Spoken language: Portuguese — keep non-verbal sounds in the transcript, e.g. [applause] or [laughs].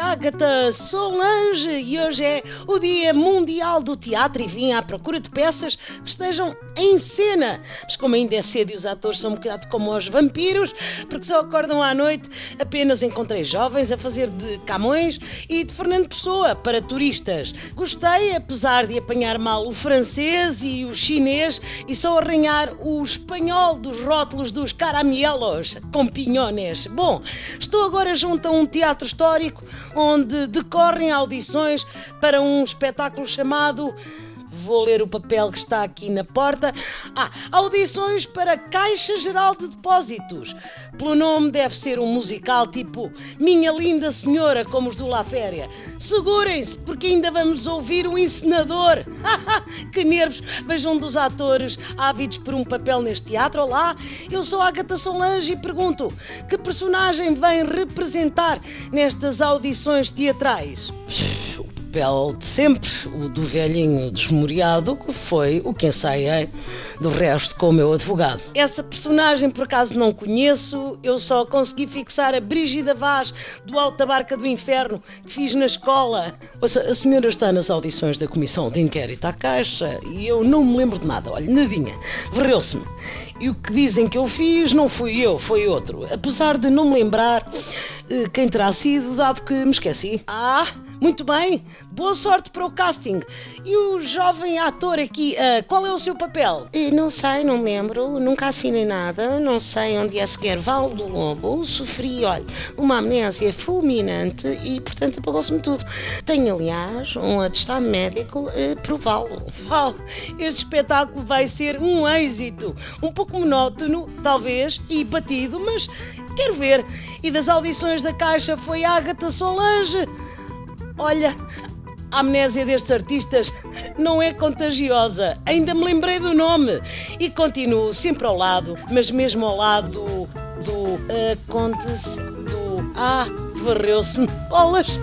Ágata Solange e hoje é o Dia Mundial do Teatro e vim à procura de peças que estejam em cena. Mas como ainda é cedo e os atores são um bocado como os vampiros, porque só acordam à noite, apenas encontrei jovens a fazer de Camões e de Fernando Pessoa para turistas. Gostei, apesar de apanhar mal o francês e o chinês e só arranhar o espanhol dos rótulos dos caramielos com pinhones. Bom, estou agora junto a um teatro histórico onde decorrem audições para um espetáculo chamado Vou ler o papel que está aqui na porta. Ah, audições para Caixa Geral de Depósitos. Pelo nome deve ser um musical tipo Minha Linda Senhora, como os do La Féria. Segurem-se, porque ainda vamos ouvir o encenador. [laughs] que nervos! Vejam um dos atores ávidos por um papel neste teatro. Olá, eu sou Agatha Solange e pergunto: que personagem vem representar nestas audições teatrais? [laughs] papel de sempre, o do velhinho desmoriado, que foi o que ensaiei do resto com o meu advogado. Essa personagem por acaso não conheço, eu só consegui fixar a Brígida Vaz do Alto da Barca do Inferno que fiz na escola. A senhora está nas audições da Comissão de Inquérito à Caixa e eu não me lembro de nada, olha, nadinha. Verreu-se-me. E o que dizem que eu fiz não fui eu, foi outro. Apesar de não me lembrar quem terá sido, dado que me esqueci. Ah! Muito bem, boa sorte para o casting. E o jovem ator aqui, uh, qual é o seu papel? Eh, não sei, não lembro, nunca assinei nada, não sei onde é sequer Val do Lobo. Sofri, olha, uma amnésia fulminante e, portanto, apagou-se-me tudo. Tenho, aliás, um atestado médico uh, prová-lo. Oh, este espetáculo vai ser um êxito. Um pouco monótono, talvez, e batido, mas quero ver. E das audições da Caixa foi Ágata Solange. Olha, a amnésia destes artistas não é contagiosa. Ainda me lembrei do nome e continuo sempre ao lado, mas mesmo ao lado do. do. acontece. do. ah, varreu-se-me. Bolas!